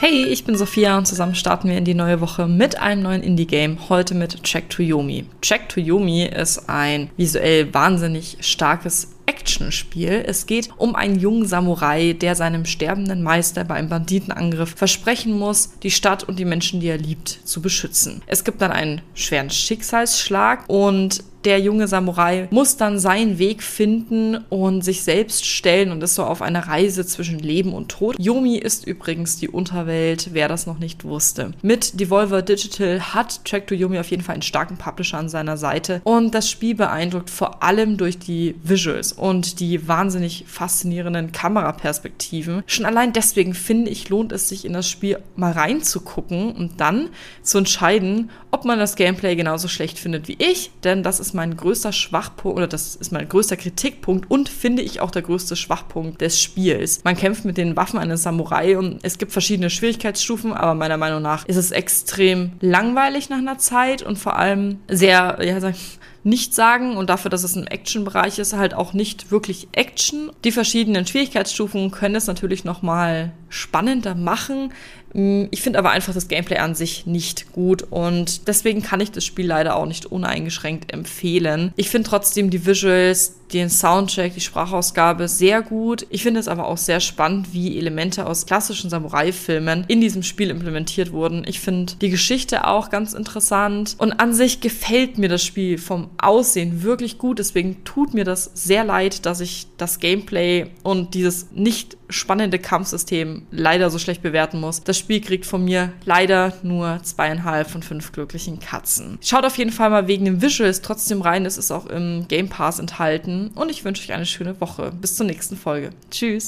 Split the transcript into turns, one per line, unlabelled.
Hey, ich bin Sophia und zusammen starten wir in die neue Woche mit einem neuen Indie-Game. Heute mit Check to Yomi. Check to Yomi ist ein visuell wahnsinnig starkes Actionspiel. Es geht um einen jungen Samurai, der seinem sterbenden Meister bei einem Banditenangriff versprechen muss, die Stadt und die Menschen, die er liebt, zu beschützen. Es gibt dann einen schweren Schicksalsschlag und der junge Samurai muss dann seinen Weg finden und sich selbst stellen und ist so auf einer Reise zwischen Leben und Tod. Yomi ist übrigens die Unterwelt, wer das noch nicht wusste. Mit Devolver Digital hat Track to Yomi auf jeden Fall einen starken Publisher an seiner Seite und das Spiel beeindruckt vor allem durch die Visuals und die wahnsinnig faszinierenden Kameraperspektiven. Schon allein deswegen finde ich, lohnt es sich in das Spiel mal reinzugucken und dann zu entscheiden, ob man das Gameplay genauso schlecht findet wie ich, denn das ist ist mein größter Schwachpunkt oder das ist mein größter Kritikpunkt und finde ich auch der größte Schwachpunkt des Spiels. Man kämpft mit den Waffen eines Samurai und es gibt verschiedene Schwierigkeitsstufen, aber meiner Meinung nach ist es extrem langweilig nach einer Zeit und vor allem sehr, ja, sag ich, nicht sagen und dafür, dass es ein Action-Bereich ist, halt auch nicht wirklich Action. Die verschiedenen Schwierigkeitsstufen können es natürlich nochmal spannender machen. Mm, ich finde aber einfach das Gameplay an sich nicht gut und deswegen kann ich das Spiel leider auch nicht uneingeschränkt empfehlen. Ich finde trotzdem die Visuals, den Soundtrack, die Sprachausgabe sehr gut. Ich finde es aber auch sehr spannend, wie Elemente aus klassischen Samurai-Filmen in diesem Spiel implementiert wurden. Ich finde die Geschichte auch ganz interessant und an sich gefällt mir das Spiel vom Aussehen wirklich gut. Deswegen tut mir das sehr leid, dass ich das Gameplay und dieses nicht spannende Kampfsystem leider so schlecht bewerten muss. Das Spiel kriegt von mir leider nur zweieinhalb von fünf glücklichen Katzen. Schaut auf jeden Fall mal wegen dem Visuals trotzdem rein. Es ist auch im Game Pass enthalten. Und ich wünsche euch eine schöne Woche. Bis zur nächsten Folge. Tschüss.